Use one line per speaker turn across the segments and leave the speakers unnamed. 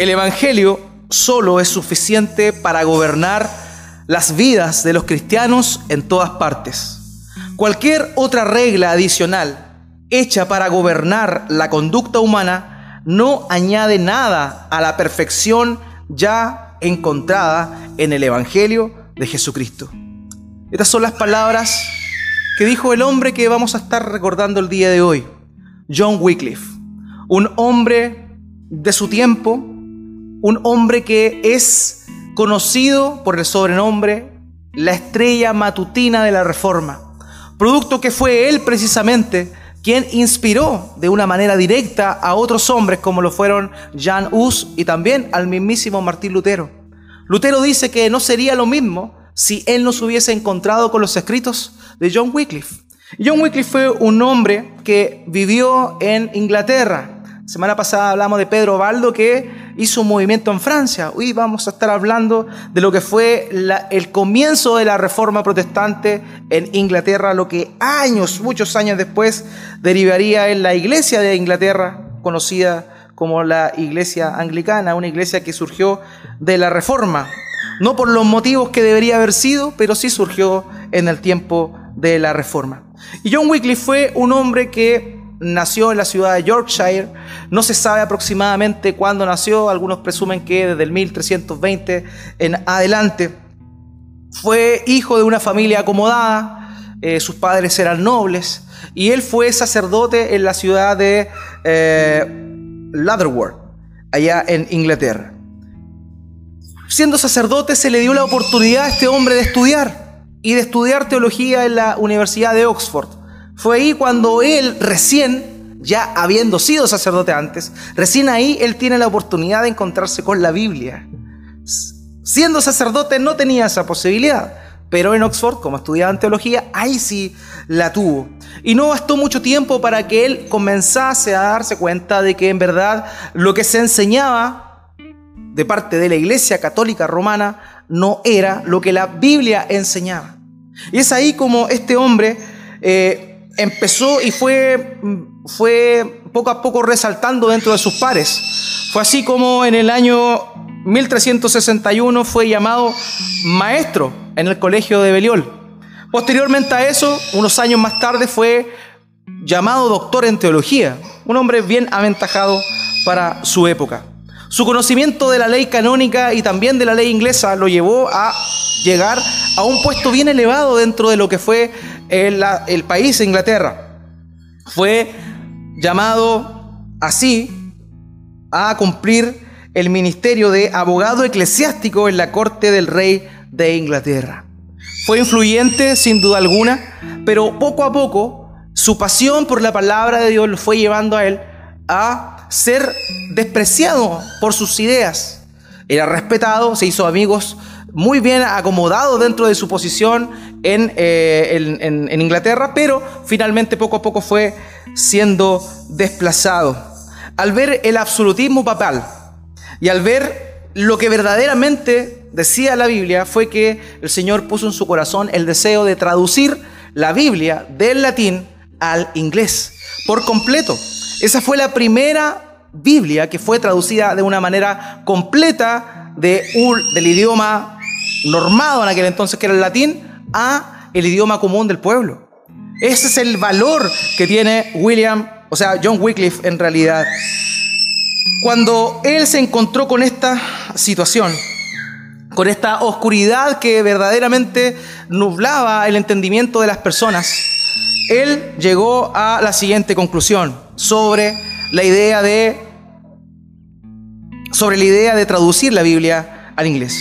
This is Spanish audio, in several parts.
El Evangelio solo es suficiente para gobernar las vidas de los cristianos en todas partes. Cualquier otra regla adicional hecha para gobernar la conducta humana no añade nada a la perfección ya encontrada en el Evangelio de Jesucristo. Estas son las palabras que dijo el hombre que vamos a estar recordando el día de hoy, John Wycliffe, un hombre de su tiempo, un hombre que es conocido por el sobrenombre la estrella matutina de la Reforma, producto que fue él precisamente quien inspiró de una manera directa a otros hombres como lo fueron Jan Hus y también al mismísimo Martín Lutero. Lutero dice que no sería lo mismo si él no se hubiese encontrado con los escritos de John Wycliffe. John Wycliffe fue un hombre que vivió en Inglaterra, Semana pasada hablamos de Pedro Baldo que hizo un movimiento en Francia. Hoy vamos a estar hablando de lo que fue el comienzo de la reforma protestante en Inglaterra, lo que años, muchos años después, derivaría en la iglesia de Inglaterra, conocida como la iglesia anglicana, una iglesia que surgió de la reforma. No por los motivos que debería haber sido, pero sí surgió en el tiempo de la reforma. Y John Wycliffe fue un hombre que nació en la ciudad de Yorkshire. No se sabe aproximadamente cuándo nació, algunos presumen que desde el 1320 en adelante. Fue hijo de una familia acomodada, eh, sus padres eran nobles y él fue sacerdote en la ciudad de eh, allá en Inglaterra. Siendo sacerdote se le dio la oportunidad a este hombre de estudiar y de estudiar teología en la Universidad de Oxford. Fue ahí cuando él recién, ya habiendo sido sacerdote antes, recién ahí él tiene la oportunidad de encontrarse con la Biblia. Siendo sacerdote no tenía esa posibilidad, pero en Oxford, como estudiaba en teología, ahí sí la tuvo. Y no bastó mucho tiempo para que él comenzase a darse cuenta de que en verdad lo que se enseñaba de parte de la Iglesia Católica Romana no era lo que la Biblia enseñaba. Y es ahí como este hombre eh, empezó y fue, fue poco a poco resaltando dentro de sus pares. Fue así como en el año 1361 fue llamado maestro en el colegio de Beliol. Posteriormente a eso, unos años más tarde, fue llamado doctor en teología, un hombre bien aventajado para su época. Su conocimiento de la ley canónica y también de la ley inglesa lo llevó a llegar a un puesto bien elevado dentro de lo que fue el, el país Inglaterra. Fue llamado así a cumplir el ministerio de abogado eclesiástico en la corte del rey de Inglaterra. Fue influyente sin duda alguna, pero poco a poco su pasión por la palabra de Dios lo fue llevando a él a ser despreciado por sus ideas. Era respetado, se hizo amigos muy bien acomodado dentro de su posición eh, en, Inglaterra, pero finalmente poco a poco fue siendo desplazado. Al ver el absolutismo papal y al ver lo que verdaderamente decía la Biblia, fue que el Señor puso en su corazón el deseo de traducir la Biblia del latín al inglés por completo. Esa fue la primera Biblia que fue traducida de una manera completa de del idioma normado en aquel entonces, que era el latín, a el idioma común del pueblo. Ese es el valor que tiene William, o sea, John Wycliffe en realidad. Cuando él se encontró con esta situación, con esta oscuridad que verdaderamente nublaba el entendimiento de las personas, él llegó a la siguiente conclusión sobre la idea de sobre la idea de traducir la Biblia al inglés.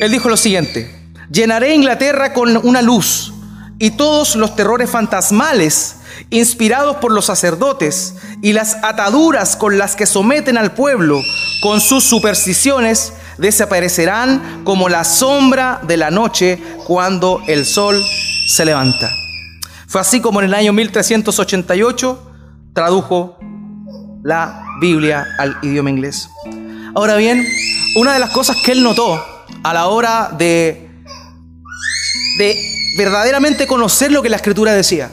Él dijo lo siguiente, llenaré Inglaterra con una luz y todos los terrores fantasmales inspirados por los sacerdotes y las ataduras con las que someten al pueblo con sus supersticiones desaparecerán como la sombra de la noche cuando el sol se levanta. Fue así como en el año 1388 tradujo la Biblia al idioma inglés. Ahora bien, una de las cosas que él notó a la hora de, de verdaderamente conocer lo que la escritura decía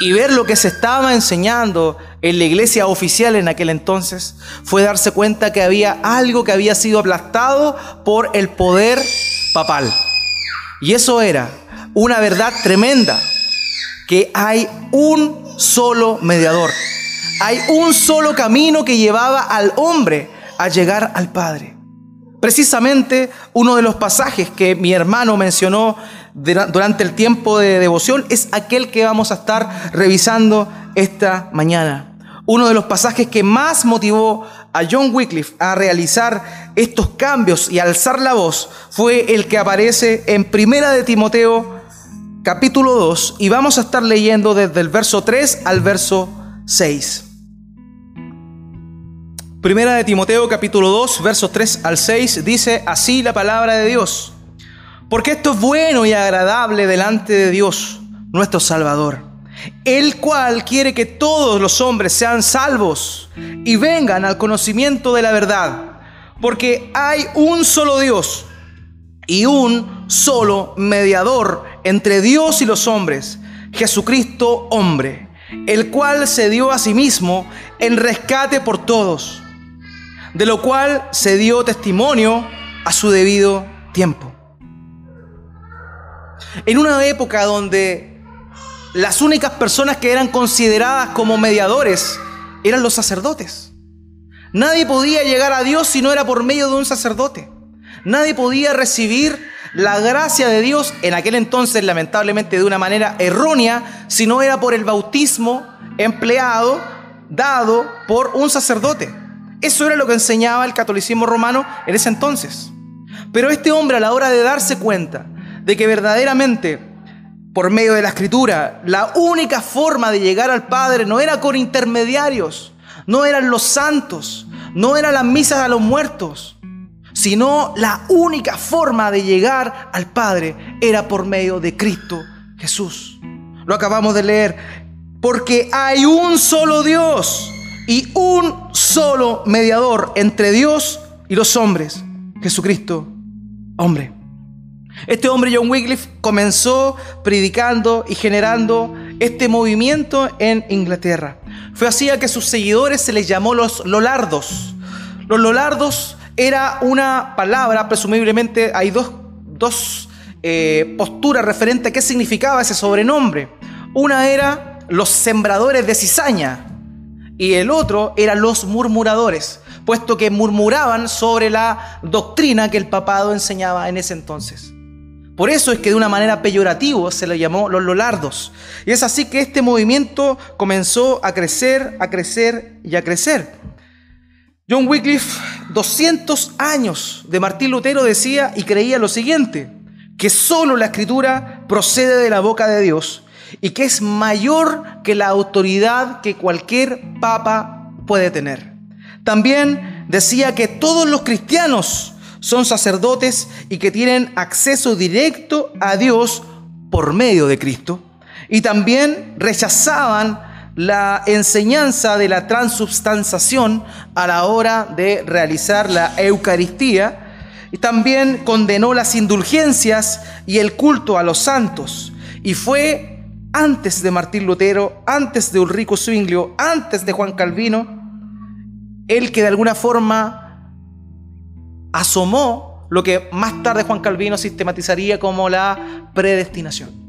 y ver lo que se estaba enseñando en la iglesia oficial en aquel entonces fue darse cuenta que había algo que había sido aplastado por el poder papal. Y eso era una verdad tremenda, que hay un solo mediador. Hay un solo camino que llevaba al hombre a llegar al Padre. Precisamente uno de los pasajes que mi hermano mencionó durante el tiempo de devoción es aquel que vamos a estar revisando esta mañana. Uno de los pasajes que más motivó a John Wycliffe a realizar estos cambios y alzar la voz fue el que aparece en Primera de Timoteo capítulo 2 y vamos a estar leyendo desde el verso 3 al verso 6. Primera de Timoteo capítulo 2 versos 3 al 6 dice así la palabra de Dios. Porque esto es bueno y agradable delante de Dios, nuestro Salvador el cual quiere que todos los hombres sean salvos y vengan al conocimiento de la verdad, porque hay un solo Dios y un solo mediador entre Dios y los hombres, Jesucristo hombre, el cual se dio a sí mismo en rescate por todos, de lo cual se dio testimonio a su debido tiempo. En una época donde las únicas personas que eran consideradas como mediadores eran los sacerdotes. Nadie podía llegar a Dios si no era por medio de un sacerdote. Nadie podía recibir la gracia de Dios en aquel entonces, lamentablemente de una manera errónea, si no era por el bautismo empleado, dado por un sacerdote. Eso era lo que enseñaba el catolicismo romano en ese entonces. Pero este hombre a la hora de darse cuenta de que verdaderamente por medio de la escritura. La única forma de llegar al Padre no era con intermediarios, no eran los santos, no eran las misas a los muertos, sino la única forma de llegar al Padre era por medio de Cristo Jesús. Lo acabamos de leer, porque hay un solo Dios y un solo mediador entre Dios y los hombres, Jesucristo, hombre. Este hombre, John Wycliffe, comenzó predicando y generando este movimiento en Inglaterra. Fue así a que sus seguidores se les llamó los Lolardos. Los Lolardos era una palabra, presumiblemente hay dos, dos eh, posturas referentes a qué significaba ese sobrenombre. Una era los sembradores de cizaña y el otro era los murmuradores, puesto que murmuraban sobre la doctrina que el papado enseñaba en ese entonces. Por eso es que de una manera peyorativa se lo llamó los lolardos. Y es así que este movimiento comenzó a crecer, a crecer y a crecer. John Wycliffe, 200 años de Martín Lutero, decía y creía lo siguiente, que solo la escritura procede de la boca de Dios y que es mayor que la autoridad que cualquier papa puede tener. También decía que todos los cristianos son sacerdotes y que tienen acceso directo a Dios por medio de Cristo. Y también rechazaban la enseñanza de la transubstanciación a la hora de realizar la Eucaristía. Y también condenó las indulgencias y el culto a los santos. Y fue antes de Martín Lutero, antes de Ulrico Zwinglio, antes de Juan Calvino, el que de alguna forma asomó lo que más tarde Juan Calvino sistematizaría como la predestinación.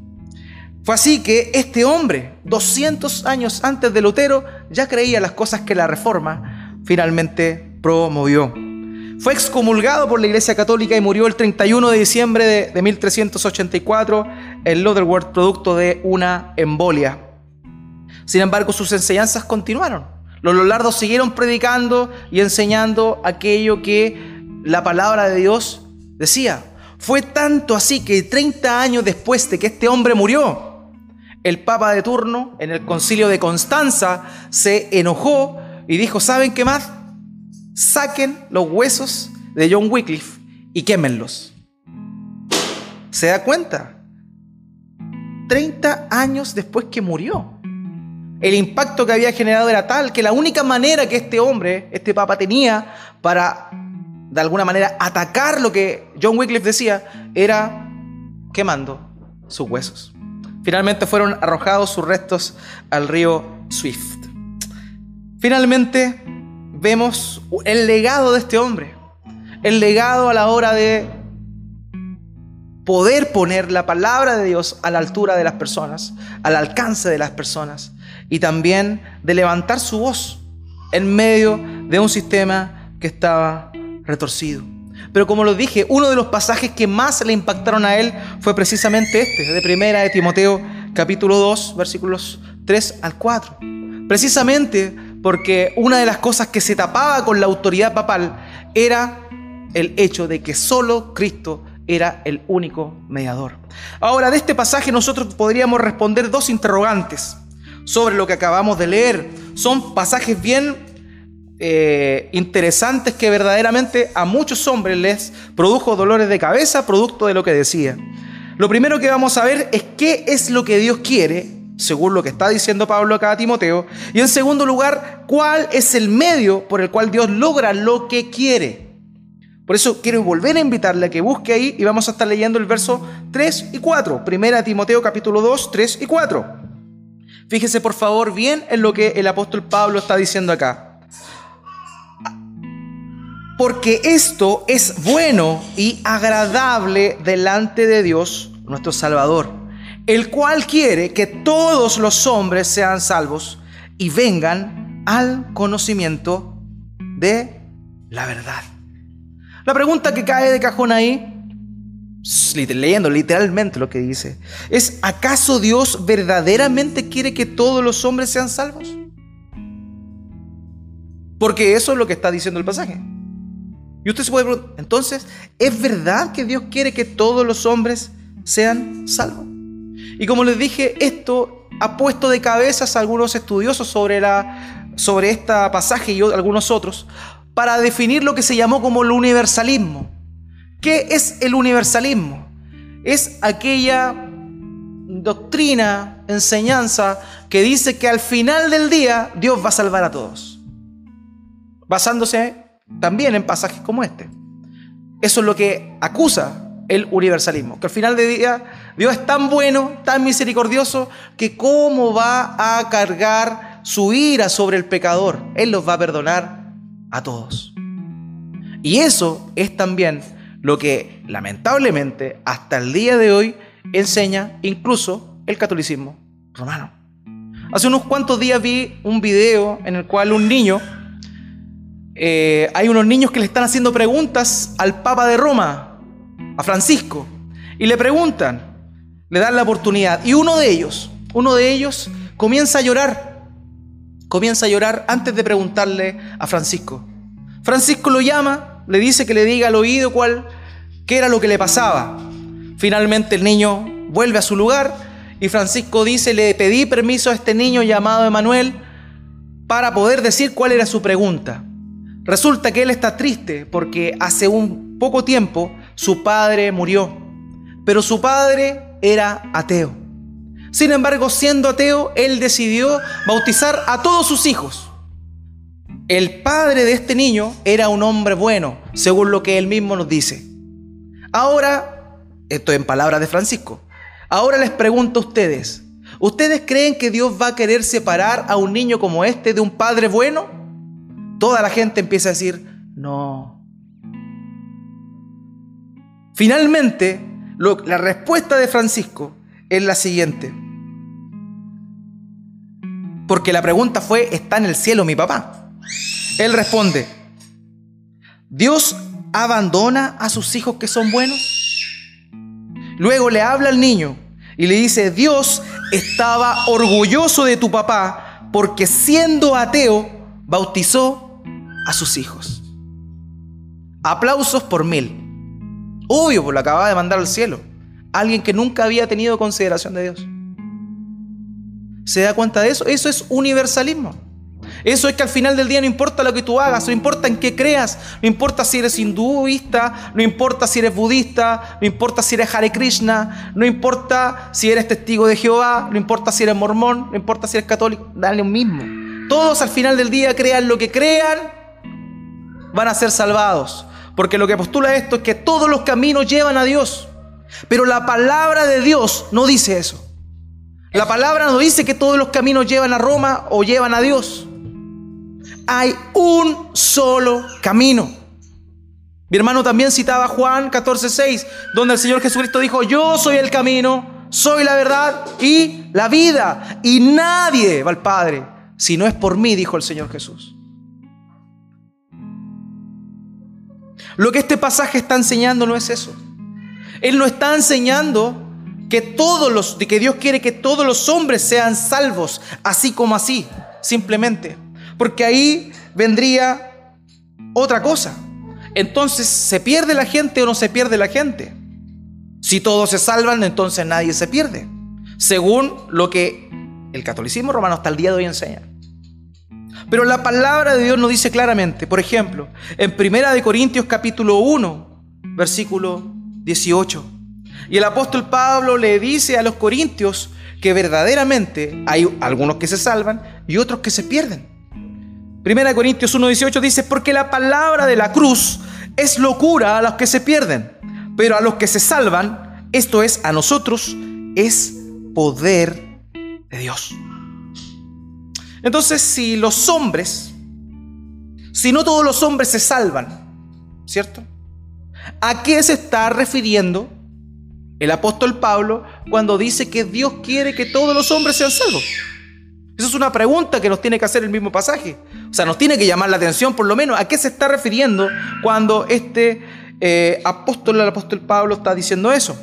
Fue así que este hombre, 200 años antes de Lutero, ya creía las cosas que la reforma finalmente promovió. Fue excomulgado por la Iglesia Católica y murió el 31 de diciembre de, 1384 en Lutherworth, producto de una embolia. Sin embargo, sus enseñanzas continuaron. Los Lollardos siguieron predicando y enseñando aquello que la palabra de Dios decía. Fue tanto así que 30 años después de que este hombre murió, el Papa de turno en el concilio de Constanza se enojó y dijo, ¿saben qué más? Saquen los huesos de John Wycliffe y quémenlos. ¿Se da cuenta? 30 años después que murió. El impacto que había generado era tal que la única manera que este hombre, este papa tenía para de alguna manera atacar lo que John Wycliffe decía, era quemando sus huesos. Finalmente fueron arrojados sus restos al río Swift. Finalmente, vemos el legado de este hombre. El legado a la hora de poder poner la palabra de Dios a la altura de las personas, al alcance de las personas, y también de levantar su voz en medio de un sistema que estaba retorcido. Pero como lo dije, uno de los pasajes que más le impactaron a él fue precisamente este, de primera de Timoteo capítulo 2, versículos 3 al 4. Precisamente porque una de las cosas que se tapaba con la autoridad papal era el hecho de que solo Cristo era el único mediador. Ahora, de este pasaje nosotros podríamos responder dos interrogantes sobre lo que acabamos de leer. Son pasajes bien eh, interesantes que verdaderamente a muchos hombres les produjo dolores de cabeza producto de lo que decía. Lo primero que vamos a ver es qué es lo que Dios quiere, según lo que está diciendo Pablo acá a Timoteo. Y en segundo lugar, cuál es el medio por el cual Dios logra lo que quiere. Por eso quiero volver a invitarle a que busque ahí y vamos a estar leyendo el verso 3 y 4. Primera Timoteo capítulo 2, 3 y 4. Fíjese por favor bien en lo que el apóstol Pablo está diciendo acá. Porque esto es bueno y agradable delante de Dios, nuestro Salvador, el cual quiere que todos los hombres sean salvos y vengan al conocimiento de la verdad. La pregunta que cae de cajón ahí, leyendo literalmente lo que dice, es, ¿acaso Dios verdaderamente quiere que todos los hombres sean salvos? Porque eso es lo que está diciendo el pasaje. Y usted se puede preguntar, entonces, ¿es verdad que Dios quiere que todos los hombres sean salvos? Y como les dije, esto ha puesto de cabezas a algunos estudiosos sobre, la, sobre este pasaje y algunos otros, para definir lo que se llamó como el universalismo. ¿Qué es el universalismo? Es aquella doctrina, enseñanza que dice que al final del día Dios va a salvar a todos, basándose también en pasajes como este. Eso es lo que acusa el universalismo, que al final del día Dios es tan bueno, tan misericordioso, que cómo va a cargar su ira sobre el pecador. Él los va a perdonar a todos. Y eso es también lo que lamentablemente hasta el día de hoy enseña incluso el catolicismo romano. Hace unos cuantos días vi un video en el cual un niño, eh, hay unos niños que le están haciendo preguntas al Papa de Roma, a Francisco, y le preguntan, le dan la oportunidad, y uno de ellos, uno de ellos comienza a llorar comienza a llorar antes de preguntarle a Francisco. Francisco lo llama, le dice que le diga al oído cuál, qué era lo que le pasaba. Finalmente el niño vuelve a su lugar y Francisco dice, le pedí permiso a este niño llamado Emanuel para poder decir cuál era su pregunta. Resulta que él está triste porque hace un poco tiempo su padre murió, pero su padre era ateo. Sin embargo, siendo ateo, él decidió bautizar a todos sus hijos. El padre de este niño era un hombre bueno, según lo que él mismo nos dice. Ahora, esto en palabras de Francisco, ahora les pregunto a ustedes, ¿ustedes creen que Dios va a querer separar a un niño como este de un padre bueno? Toda la gente empieza a decir, no. Finalmente, la respuesta de Francisco es la siguiente. Porque la pregunta fue, ¿está en el cielo mi papá? Él responde, ¿Dios abandona a sus hijos que son buenos? Luego le habla al niño y le dice, Dios estaba orgulloso de tu papá porque siendo ateo bautizó a sus hijos. Aplausos por mil. Obvio, pues lo acababa de mandar al cielo. Alguien que nunca había tenido consideración de Dios. ¿Se da cuenta de eso? Eso es universalismo. Eso es que al final del día no importa lo que tú hagas, no importa en qué creas, no importa si eres hinduista, no importa si eres budista, no importa si eres Hare Krishna, no importa si eres testigo de Jehová, no importa si eres mormón, no importa si eres católico, dale lo mismo. Todos al final del día crean lo que crean, van a ser salvados. Porque lo que postula esto es que todos los caminos llevan a Dios. Pero la palabra de Dios no dice eso. La palabra no dice que todos los caminos llevan a Roma o llevan a Dios. hay un solo camino. Mi hermano también citaba Juan 14:6, donde el Señor Jesucristo dijo, yo soy el camino, soy la verdad y la vida. Y nadie va al Padre si no es por mí, dijo el Señor Jesús. Lo que este pasaje está enseñando no es eso. Él no está enseñando que todos los que Dios quiere que todos los hombres sean salvos, así como así, simplemente, porque ahí vendría otra cosa. Entonces, ¿se pierde la gente o no se pierde la gente? Si todos se salvan, entonces nadie se pierde, según lo que el catolicismo romano hasta el día de hoy enseña. Pero la palabra de Dios nos dice claramente, por ejemplo, en Primera de Corintios capítulo 1, versículo 18. Y el apóstol Pablo le dice a los corintios que verdaderamente hay algunos que se salvan y otros que se pierden. Primera de Corintios 1:18 dice, porque la palabra de la cruz es locura a los que se pierden, pero a los que se salvan, esto es, a nosotros, es poder de Dios. Entonces, si los hombres, si no todos los hombres se salvan, ¿cierto? ¿A qué se está refiriendo el apóstol Pablo cuando dice que Dios quiere que todos los hombres sean salvos? Esa es una pregunta que nos tiene que hacer el mismo pasaje. O sea, nos tiene que llamar la atención por lo menos a qué se está refiriendo cuando este eh, apóstol, el apóstol Pablo, está diciendo eso.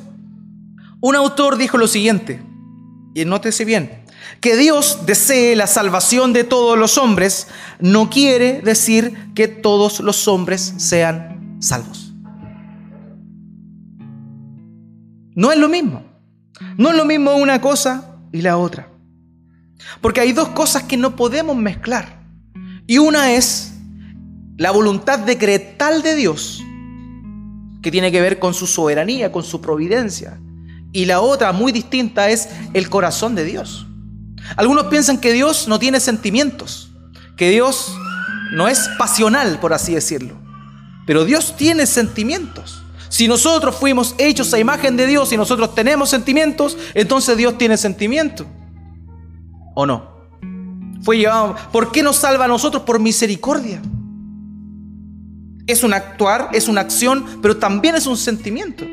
Un autor dijo lo siguiente, y nótese bien, que Dios desee la salvación de todos los hombres no quiere decir que todos los hombres sean salvos. No es lo mismo. No es lo mismo una cosa y la otra. Porque hay dos cosas que no podemos mezclar. Y una es la voluntad decretal de Dios, que tiene que ver con su soberanía, con su providencia. Y la otra, muy distinta, es el corazón de Dios. Algunos piensan que Dios no tiene sentimientos, que Dios no es pasional, por así decirlo. Pero Dios tiene sentimientos. Si nosotros fuimos hechos a imagen de Dios y nosotros tenemos sentimientos, entonces Dios tiene sentimientos. ¿O no? Fue llevado. ¿Por qué nos salva a nosotros? Por misericordia. Es un actuar, es una acción, pero también es un sentimiento.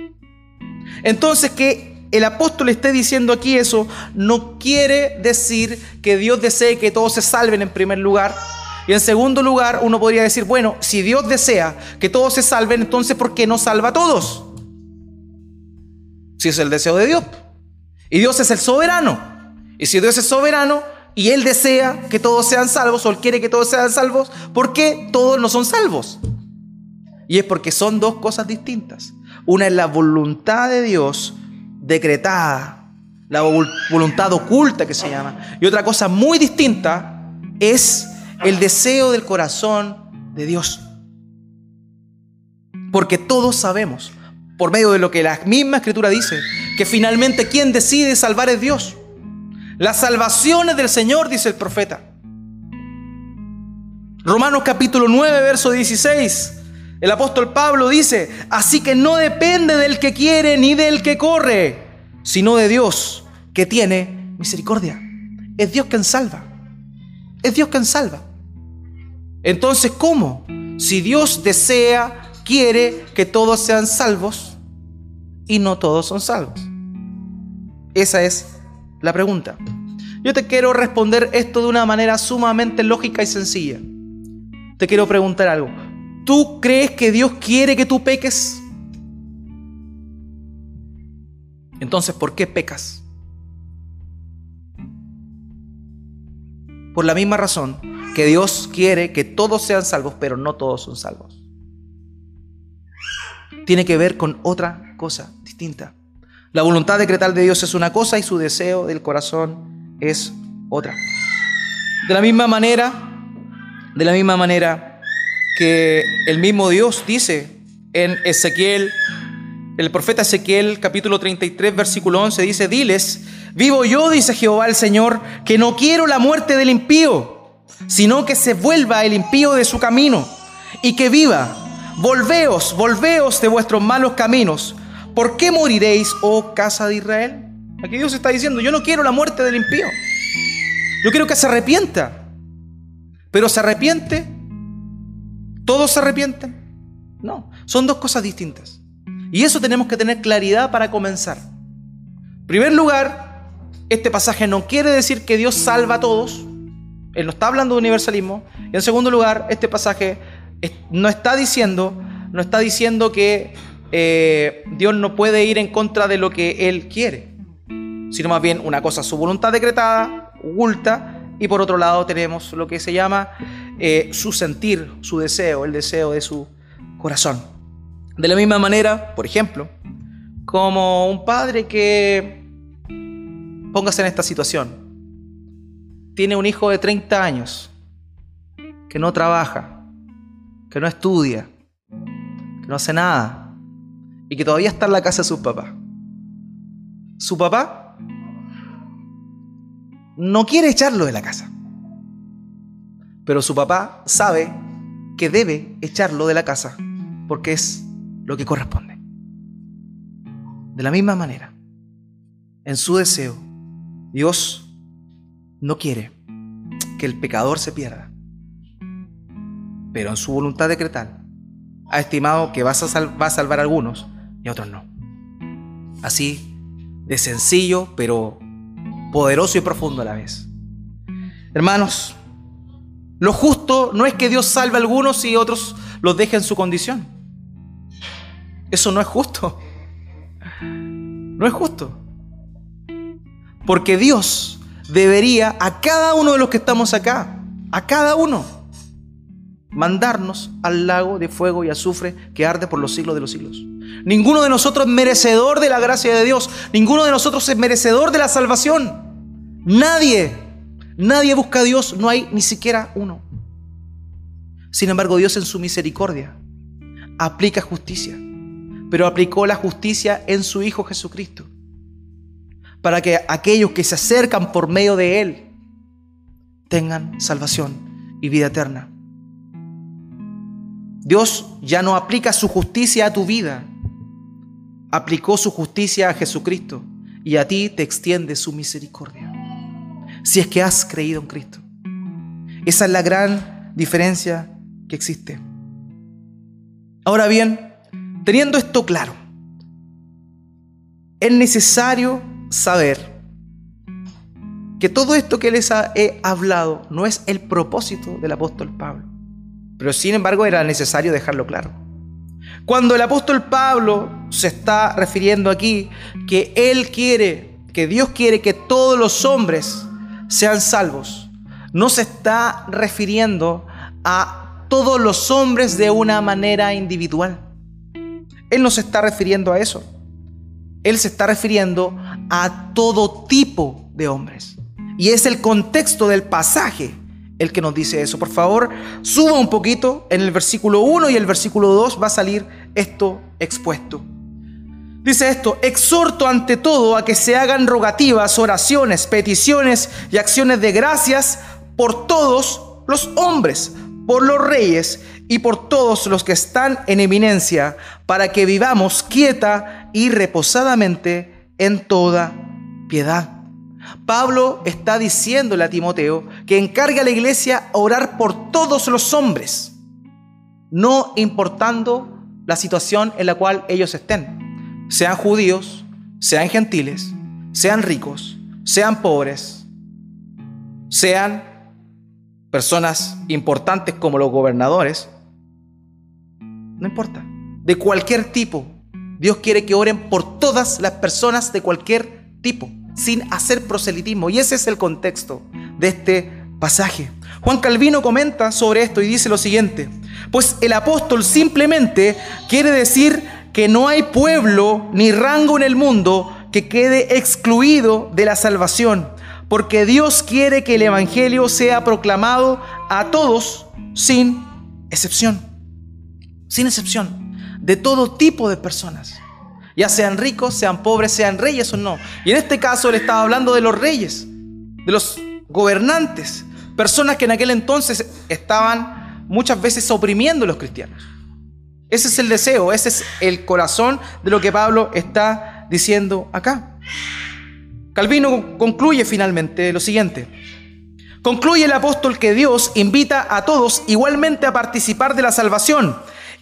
Entonces, que el apóstol esté diciendo aquí eso no quiere decir que Dios desee que todos se salven en primer lugar. Y en segundo lugar, uno podría decir, bueno, si Dios desea que todos se salven, entonces ¿por qué no salva a todos? Si es el deseo de Dios. Y Dios es el soberano. Y si Dios es soberano y Él desea que todos sean salvos o Él quiere que todos sean salvos, ¿por qué todos no son salvos? Y es porque son dos cosas distintas. Una es la voluntad de Dios decretada, la voluntad oculta que se llama. Y otra cosa muy distinta es el deseo del corazón de Dios. Porque todos sabemos, por medio de lo que la misma escritura dice, que finalmente quien decide salvar es Dios. Las salvaciones del Señor, dice el profeta. Romanos capítulo 9, verso 16. El apóstol Pablo dice, así que no depende del que quiere ni del que corre, sino de Dios que tiene misericordia. Es Dios quien salva. Es Dios quien salva. Entonces, ¿cómo? Si Dios desea, quiere que todos sean salvos y no todos son salvos. Esa es la pregunta. Yo te quiero responder esto de una manera sumamente lógica y sencilla. Te quiero preguntar algo. ¿Tú crees que Dios quiere que tú peques? Entonces, ¿por qué pecas? Por la misma razón que Dios quiere que todos sean salvos, pero no todos son salvos. Tiene que ver con otra cosa distinta. La voluntad decretal de Dios es una cosa y su deseo del corazón es otra. De la misma manera, de la misma manera, que el mismo Dios dice en Ezequiel, el profeta Ezequiel capítulo 33 versículo 11 dice, diles, vivo yo, dice Jehová el Señor, que no quiero la muerte del impío, sino que se vuelva el impío de su camino y que viva. Volveos, volveos de vuestros malos caminos. ¿Por qué moriréis, oh casa de Israel? Aquí Dios está diciendo, yo no quiero la muerte del impío. Yo quiero que se arrepienta. pero se arrepiente, todos se arrepienten. No, son dos cosas distintas. Y eso tenemos que tener claridad para comenzar. En primer lugar, este pasaje no quiere decir que Dios salva a todos. Él no está hablando de universalismo. Y en segundo lugar, este pasaje no está diciendo, no está diciendo que eh, Dios no puede ir en contra de lo que Él quiere, sino más bien una cosa, su voluntad decretada, oculta, y por otro lado tenemos lo que se llama eh, su sentir, su deseo, el deseo de su corazón. De la misma manera, por ejemplo, como un padre que, póngase en esta situación, tiene un hijo de 30 años, que no trabaja, que no estudia, que no hace nada, y que todavía está en la casa de su papá. Su papá no quiere echarlo de la casa, pero su papá sabe que debe echarlo de la casa porque es lo que corresponde. De la misma manera, en su deseo, Dios no quiere que el pecador se pierda, pero en su voluntad decretal ha estimado que va a, va a salvar a algunos y a otros no. Así de sencillo, pero poderoso y profundo a la vez. Hermanos, lo justo no es que Dios salve a algunos y otros los deje en su condición. Eso no es justo. No es justo. Porque Dios debería a cada uno de los que estamos acá, a cada uno, mandarnos al lago de fuego y azufre que arde por los siglos de los siglos. Ninguno de nosotros es merecedor de la gracia de Dios. Ninguno de nosotros es merecedor de la salvación. Nadie, nadie busca a Dios. No hay ni siquiera uno. Sin embargo, Dios en su misericordia aplica justicia pero aplicó la justicia en su Hijo Jesucristo, para que aquellos que se acercan por medio de Él tengan salvación y vida eterna. Dios ya no aplica su justicia a tu vida, aplicó su justicia a Jesucristo y a ti te extiende su misericordia, si es que has creído en Cristo. Esa es la gran diferencia que existe. Ahora bien, Teniendo esto claro, es necesario saber que todo esto que les he hablado no es el propósito del apóstol Pablo, pero sin embargo era necesario dejarlo claro. Cuando el apóstol Pablo se está refiriendo aquí que él quiere, que Dios quiere que todos los hombres sean salvos, no se está refiriendo a todos los hombres de una manera individual. Él no se está refiriendo a eso. Él se está refiriendo a todo tipo de hombres. Y es el contexto del pasaje el que nos dice eso. Por favor, suba un poquito. En el versículo 1 y el versículo 2 va a salir esto expuesto. Dice esto, exhorto ante todo a que se hagan rogativas, oraciones, peticiones y acciones de gracias por todos los hombres, por los reyes y por todos los que están en eminencia, para que vivamos quieta y reposadamente en toda piedad. Pablo está diciéndole a Timoteo que encargue a la iglesia a orar por todos los hombres, no importando la situación en la cual ellos estén, sean judíos, sean gentiles, sean ricos, sean pobres, sean personas importantes como los gobernadores, no importa, de cualquier tipo. Dios quiere que oren por todas las personas de cualquier tipo, sin hacer proselitismo. Y ese es el contexto de este pasaje. Juan Calvino comenta sobre esto y dice lo siguiente, pues el apóstol simplemente quiere decir que no hay pueblo ni rango en el mundo que quede excluido de la salvación, porque Dios quiere que el Evangelio sea proclamado a todos sin excepción sin excepción, de todo tipo de personas, ya sean ricos, sean pobres, sean reyes o no. Y en este caso él estaba hablando de los reyes, de los gobernantes, personas que en aquel entonces estaban muchas veces oprimiendo a los cristianos. Ese es el deseo, ese es el corazón de lo que Pablo está diciendo acá. Calvino concluye finalmente lo siguiente. Concluye el apóstol que Dios invita a todos igualmente a participar de la salvación.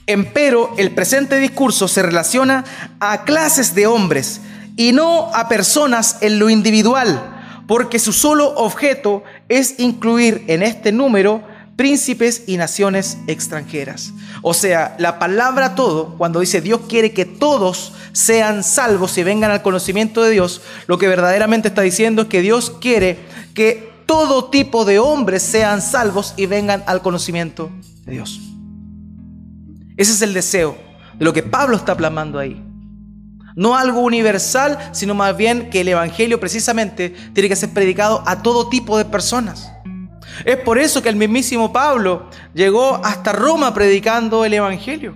Empero, el presente discurso se relaciona a clases de hombres y no a personas en lo individual, porque su solo objeto es incluir en este número príncipes y naciones extranjeras. O sea, la palabra todo, cuando dice Dios quiere que todos sean salvos y vengan al conocimiento de Dios, lo que verdaderamente está diciendo es que Dios quiere que todo tipo de hombres sean salvos y vengan al conocimiento de Dios. Ese es el deseo de lo que Pablo está plasmando ahí. No algo universal, sino más bien que el Evangelio precisamente tiene que ser predicado a todo tipo de personas. Es por eso que el mismísimo Pablo llegó hasta Roma predicando el Evangelio.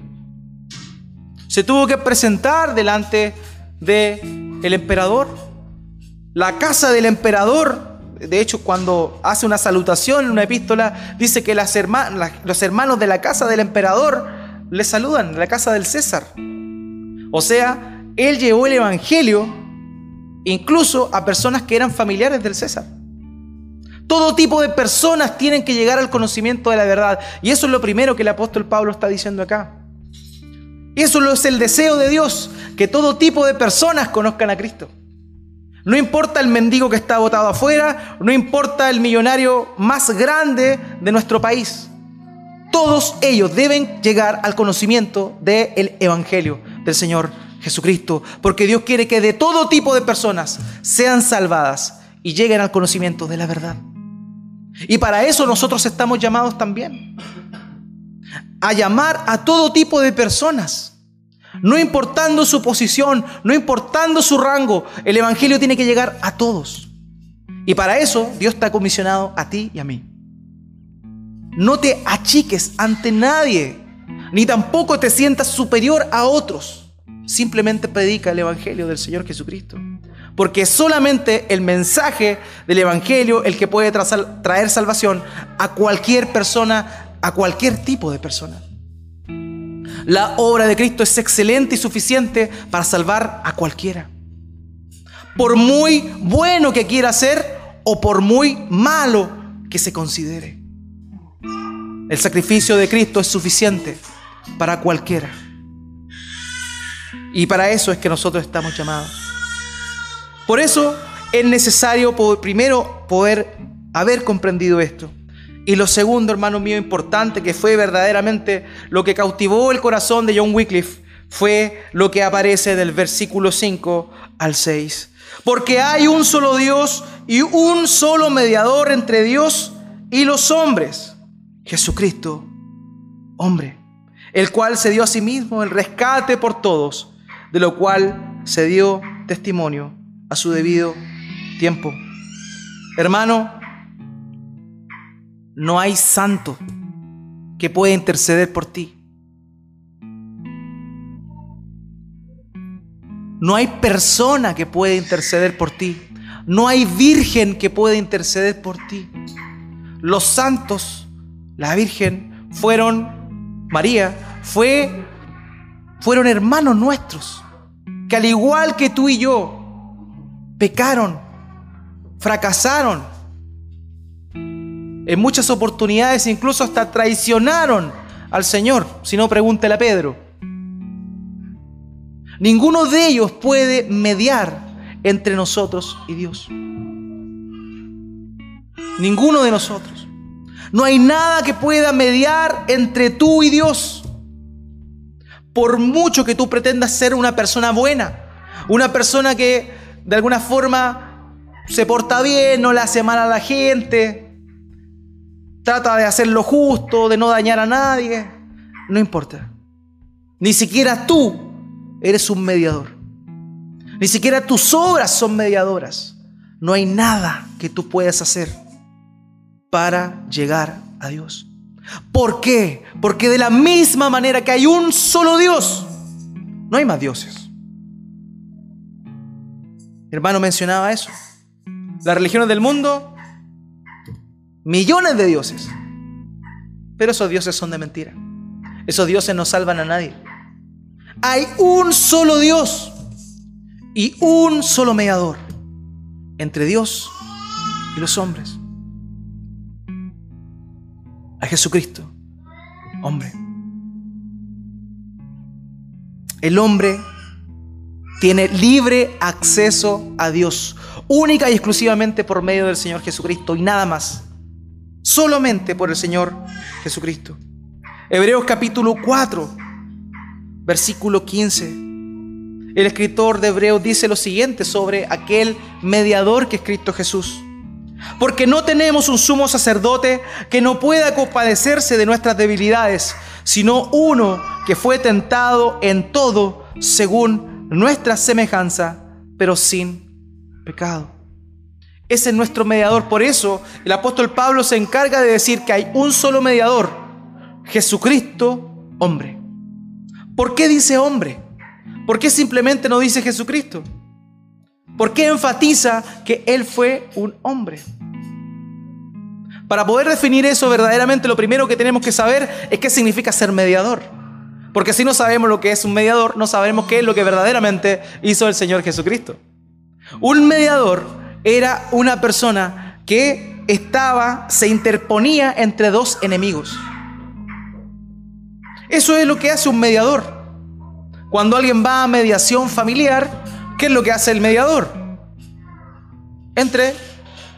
Se tuvo que presentar delante del el emperador. La casa del emperador, de hecho, cuando hace una salutación en una epístola, dice que los hermanos de la casa del emperador le saludan, la casa del César. O sea, él llevó el Evangelio incluso a personas que eran familiares del César. Todo tipo de personas tienen que llegar al conocimiento de la verdad. Y eso es lo primero que el apóstol Pablo está diciendo acá. Eso es el deseo de Dios, que todo tipo de personas conozcan a Cristo. No importa el mendigo que está botado afuera, no importa el millonario más grande de nuestro país. Todos ellos deben llegar al conocimiento del Evangelio del Señor Jesucristo, porque Dios quiere que de todo tipo de personas sean salvadas y lleguen al conocimiento de la verdad. Y para eso nosotros estamos llamados también. A llamar a todo tipo de personas. No importando su posición, no importando su rango, el Evangelio tiene que llegar a todos. Y para eso Dios está comisionado a ti y a mí. No te achiques ante nadie, ni tampoco te sientas superior a otros. Simplemente predica el Evangelio del Señor Jesucristo porque solamente el mensaje del Evangelio el que puede traer salvación a cualquier persona, a cualquier tipo de persona. La obra de Cristo es excelente y suficiente para salvar a cualquiera. Por muy bueno que quiera ser o por muy malo que se considere. El sacrificio de Cristo es suficiente para cualquiera. Y para eso es que nosotros estamos llamados. Por eso es necesario primero poder haber comprendido esto. Y lo segundo, hermano mío, importante, que fue verdaderamente lo que cautivó el corazón de John Wycliffe, fue lo que aparece del versículo 5 al 6. Porque hay un solo Dios y un solo mediador entre Dios y los hombres, Jesucristo, hombre, el cual se dio a sí mismo el rescate por todos, de lo cual se dio testimonio a su debido tiempo. Hermano, no hay santo que pueda interceder por ti. No hay persona que pueda interceder por ti. No hay virgen que pueda interceder por ti. Los santos, la virgen, fueron, María, fue, fueron hermanos nuestros, que al igual que tú y yo, pecaron, fracasaron. En muchas oportunidades incluso hasta traicionaron al Señor, si no pregúntele a Pedro. Ninguno de ellos puede mediar entre nosotros y Dios. Ninguno de nosotros. No hay nada que pueda mediar entre tú y Dios. Por mucho que tú pretendas ser una persona buena, una persona que de alguna forma se porta bien, no le hace mal a la gente, trata de hacer lo justo, de no dañar a nadie, no importa. Ni siquiera tú eres un mediador. Ni siquiera tus obras son mediadoras. No hay nada que tú puedas hacer para llegar a Dios. ¿Por qué? Porque de la misma manera que hay un solo Dios, no hay más dioses hermano mencionaba eso. Las religiones del mundo, millones de dioses. Pero esos dioses son de mentira. Esos dioses no salvan a nadie. Hay un solo Dios y un solo mediador entre Dios y los hombres. Jesucristo, hombre. El hombre tiene libre acceso a Dios, única y exclusivamente por medio del Señor Jesucristo y nada más. Solamente por el Señor Jesucristo. Hebreos capítulo 4, versículo 15. El escritor de Hebreos dice lo siguiente sobre aquel mediador que es Cristo Jesús. Porque no tenemos un sumo sacerdote que no pueda compadecerse de nuestras debilidades, sino uno que fue tentado en todo según nuestra semejanza, pero sin pecado. Ese es nuestro mediador. Por eso el apóstol Pablo se encarga de decir que hay un solo mediador, Jesucristo, hombre. ¿Por qué dice hombre? ¿Por qué simplemente no dice Jesucristo? ¿Por qué enfatiza que Él fue un hombre? Para poder definir eso verdaderamente, lo primero que tenemos que saber es qué significa ser mediador. Porque si no sabemos lo que es un mediador, no sabemos qué es lo que verdaderamente hizo el Señor Jesucristo. Un mediador era una persona que estaba, se interponía entre dos enemigos. Eso es lo que hace un mediador. Cuando alguien va a mediación familiar, ¿qué es lo que hace el mediador? Entre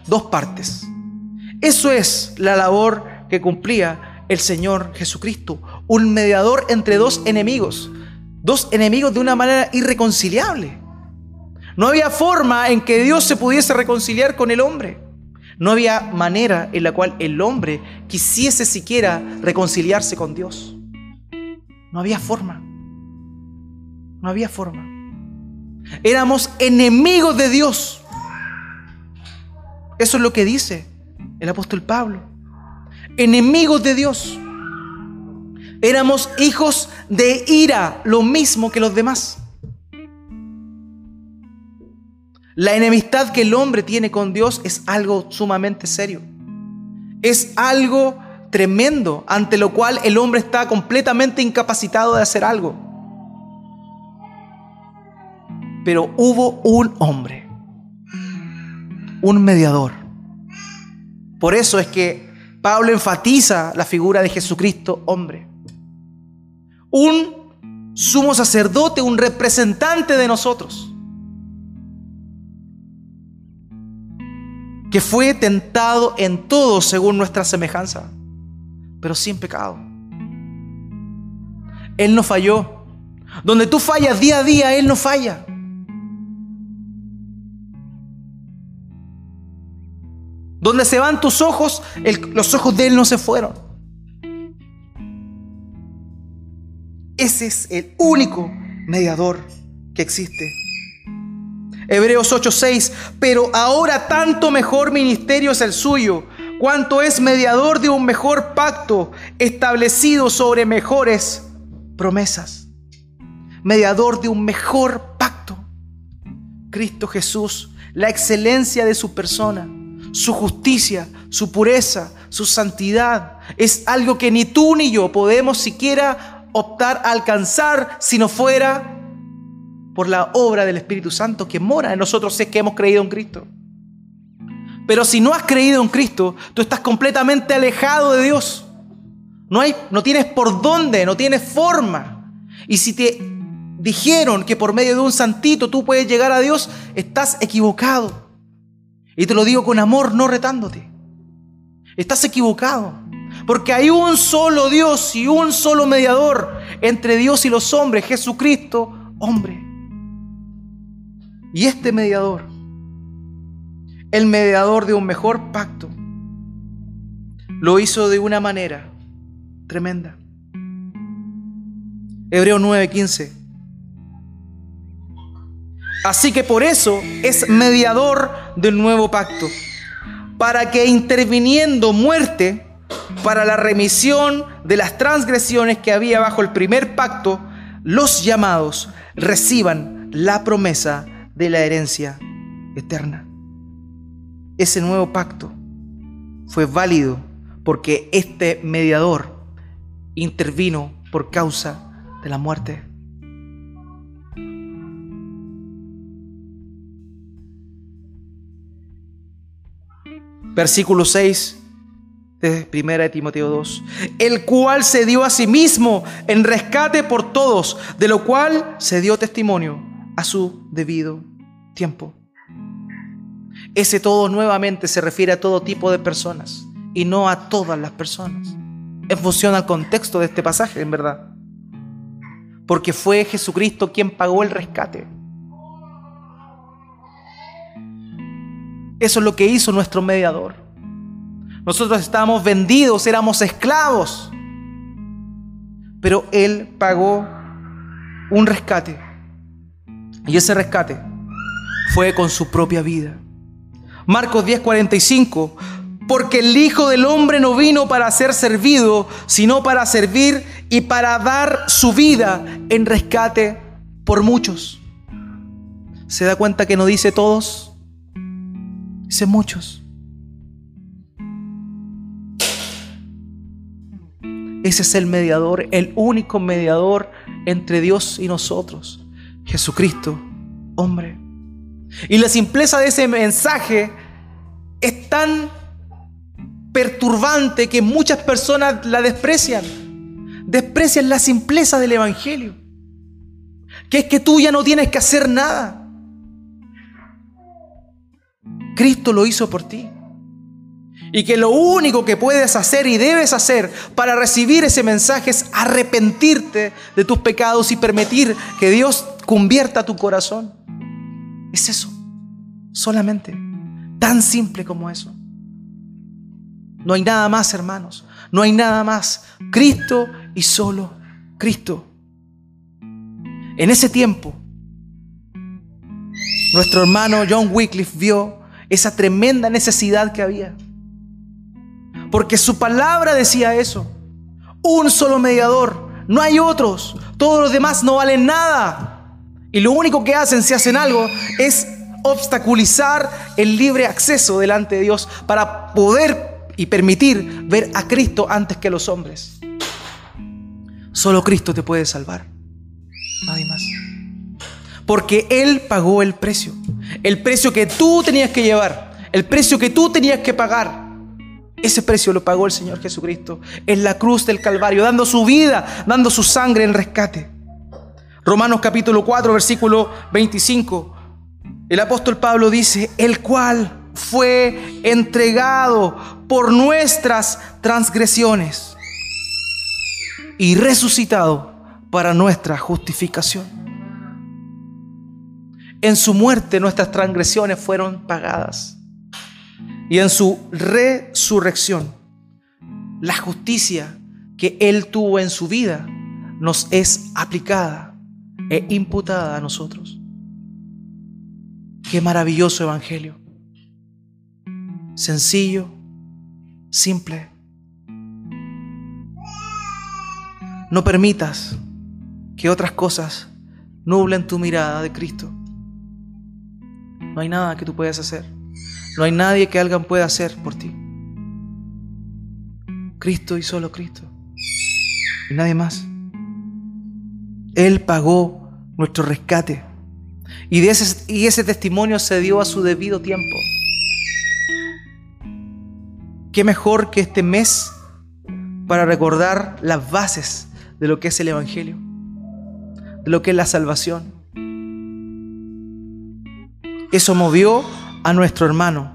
dos partes. Eso es la labor que cumplía el Señor Jesucristo, un mediador entre dos enemigos, dos enemigos de una manera irreconciliable. No había forma en que Dios se pudiese reconciliar con el hombre. No había manera en la cual el hombre quisiese siquiera reconciliarse con Dios. No había forma. No había forma. Éramos enemigos de Dios. Eso es lo que dice el apóstol Pablo. Enemigos de Dios. Éramos hijos de ira, lo mismo que los demás. La enemistad que el hombre tiene con Dios es algo sumamente serio. Es algo tremendo ante lo cual el hombre está completamente incapacitado de hacer algo. Pero hubo un hombre, un mediador, por eso es que Pablo enfatiza la figura de Jesucristo hombre. Un sumo sacerdote, un representante de nosotros. Que fue tentado en todo según nuestra semejanza, pero sin pecado. Él no falló. Donde tú fallas día a día, Él no falla. Donde se van tus ojos, los ojos de Él no se fueron. Ese es el único mediador que existe. Hebreos 8:6, pero ahora tanto mejor ministerio es el suyo, cuanto es mediador de un mejor pacto establecido sobre mejores promesas. Mediador de un mejor pacto. Cristo Jesús, la excelencia de su persona su justicia, su pureza, su santidad. Es algo que ni tú ni yo podemos siquiera optar a alcanzar si no fuera por la obra del Espíritu Santo que mora en nosotros es que hemos creído en Cristo. Pero si no has creído en Cristo, tú estás completamente alejado de Dios. No, hay, no tienes por dónde, no tienes forma. Y si te dijeron que por medio de un santito tú puedes llegar a Dios, estás equivocado. Y te lo digo con amor, no retándote. Estás equivocado. Porque hay un solo Dios y un solo mediador entre Dios y los hombres, Jesucristo, hombre. Y este mediador, el mediador de un mejor pacto, lo hizo de una manera tremenda. Hebreo 9:15 Así que por eso es mediador del nuevo pacto, para que interviniendo muerte para la remisión de las transgresiones que había bajo el primer pacto, los llamados reciban la promesa de la herencia eterna. Ese nuevo pacto fue válido porque este mediador intervino por causa de la muerte. Versículo 6 de Primera de Timoteo 2, el cual se dio a sí mismo en rescate por todos, de lo cual se dio testimonio a su debido tiempo. Ese todo nuevamente se refiere a todo tipo de personas y no a todas las personas. En función al contexto de este pasaje, en verdad. Porque fue Jesucristo quien pagó el rescate. Eso es lo que hizo nuestro mediador. Nosotros estábamos vendidos, éramos esclavos. Pero Él pagó un rescate. Y ese rescate fue con su propia vida. Marcos 10:45, porque el Hijo del Hombre no vino para ser servido, sino para servir y para dar su vida en rescate por muchos. ¿Se da cuenta que no dice todos? Dice muchos. Ese es el mediador, el único mediador entre Dios y nosotros. Jesucristo, hombre. Y la simpleza de ese mensaje es tan perturbante que muchas personas la desprecian. Desprecian la simpleza del Evangelio. Que es que tú ya no tienes que hacer nada. Cristo lo hizo por ti. Y que lo único que puedes hacer y debes hacer para recibir ese mensaje es arrepentirte de tus pecados y permitir que Dios convierta tu corazón. Es eso, solamente, tan simple como eso. No hay nada más, hermanos, no hay nada más. Cristo y solo Cristo. En ese tiempo, nuestro hermano John Wycliffe vio esa tremenda necesidad que había. Porque su palabra decía eso. Un solo mediador. No hay otros. Todos los demás no valen nada. Y lo único que hacen si hacen algo es obstaculizar el libre acceso delante de Dios para poder y permitir ver a Cristo antes que los hombres. Solo Cristo te puede salvar. Nadie más. Porque Él pagó el precio. El precio que tú tenías que llevar. El precio que tú tenías que pagar. Ese precio lo pagó el Señor Jesucristo en la cruz del Calvario, dando su vida, dando su sangre en rescate. Romanos capítulo 4, versículo 25. El apóstol Pablo dice, el cual fue entregado por nuestras transgresiones y resucitado para nuestra justificación. En su muerte nuestras transgresiones fueron pagadas y en su resurrección, la justicia que Él tuvo en su vida nos es aplicada e imputada a nosotros. Qué maravilloso evangelio. Sencillo, simple. No permitas que otras cosas nublen tu mirada de Cristo. No hay nada que tú puedas hacer. No hay nadie que alguien pueda hacer por ti. Cristo y solo Cristo. Y nadie más. Él pagó nuestro rescate. Y, ese, y ese testimonio se dio a su debido tiempo. ¿Qué mejor que este mes para recordar las bases de lo que es el Evangelio? De lo que es la salvación. Eso movió a nuestro hermano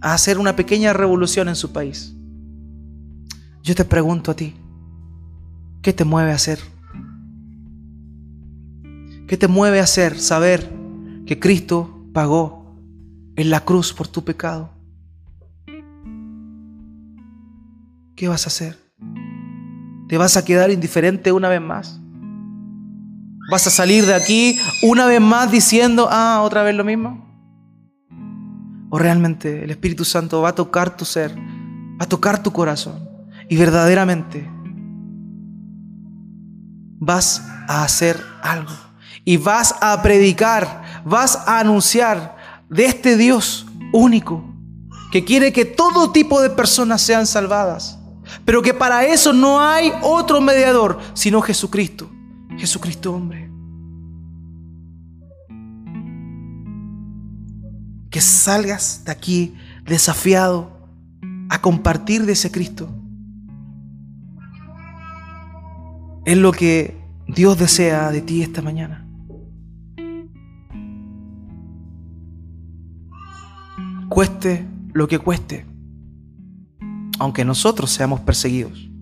a hacer una pequeña revolución en su país. Yo te pregunto a ti, ¿qué te mueve a hacer? ¿Qué te mueve a hacer saber que Cristo pagó en la cruz por tu pecado? ¿Qué vas a hacer? ¿Te vas a quedar indiferente una vez más? ¿Vas a salir de aquí una vez más diciendo, ah, otra vez lo mismo? O realmente el Espíritu Santo va a tocar tu ser, va a tocar tu corazón y verdaderamente vas a hacer algo. Y vas a predicar, vas a anunciar de este Dios único que quiere que todo tipo de personas sean salvadas, pero que para eso no hay otro mediador sino Jesucristo, Jesucristo hombre. Que salgas de aquí desafiado a compartir de ese Cristo. Es lo que Dios desea de ti esta mañana. Cueste lo que cueste, aunque nosotros seamos perseguidos,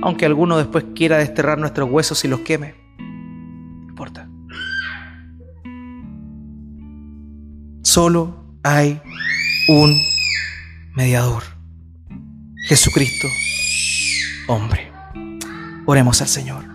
aunque alguno después quiera desterrar nuestros huesos y los queme, no importa. Solo hay un mediador, Jesucristo, hombre. Oremos al Señor.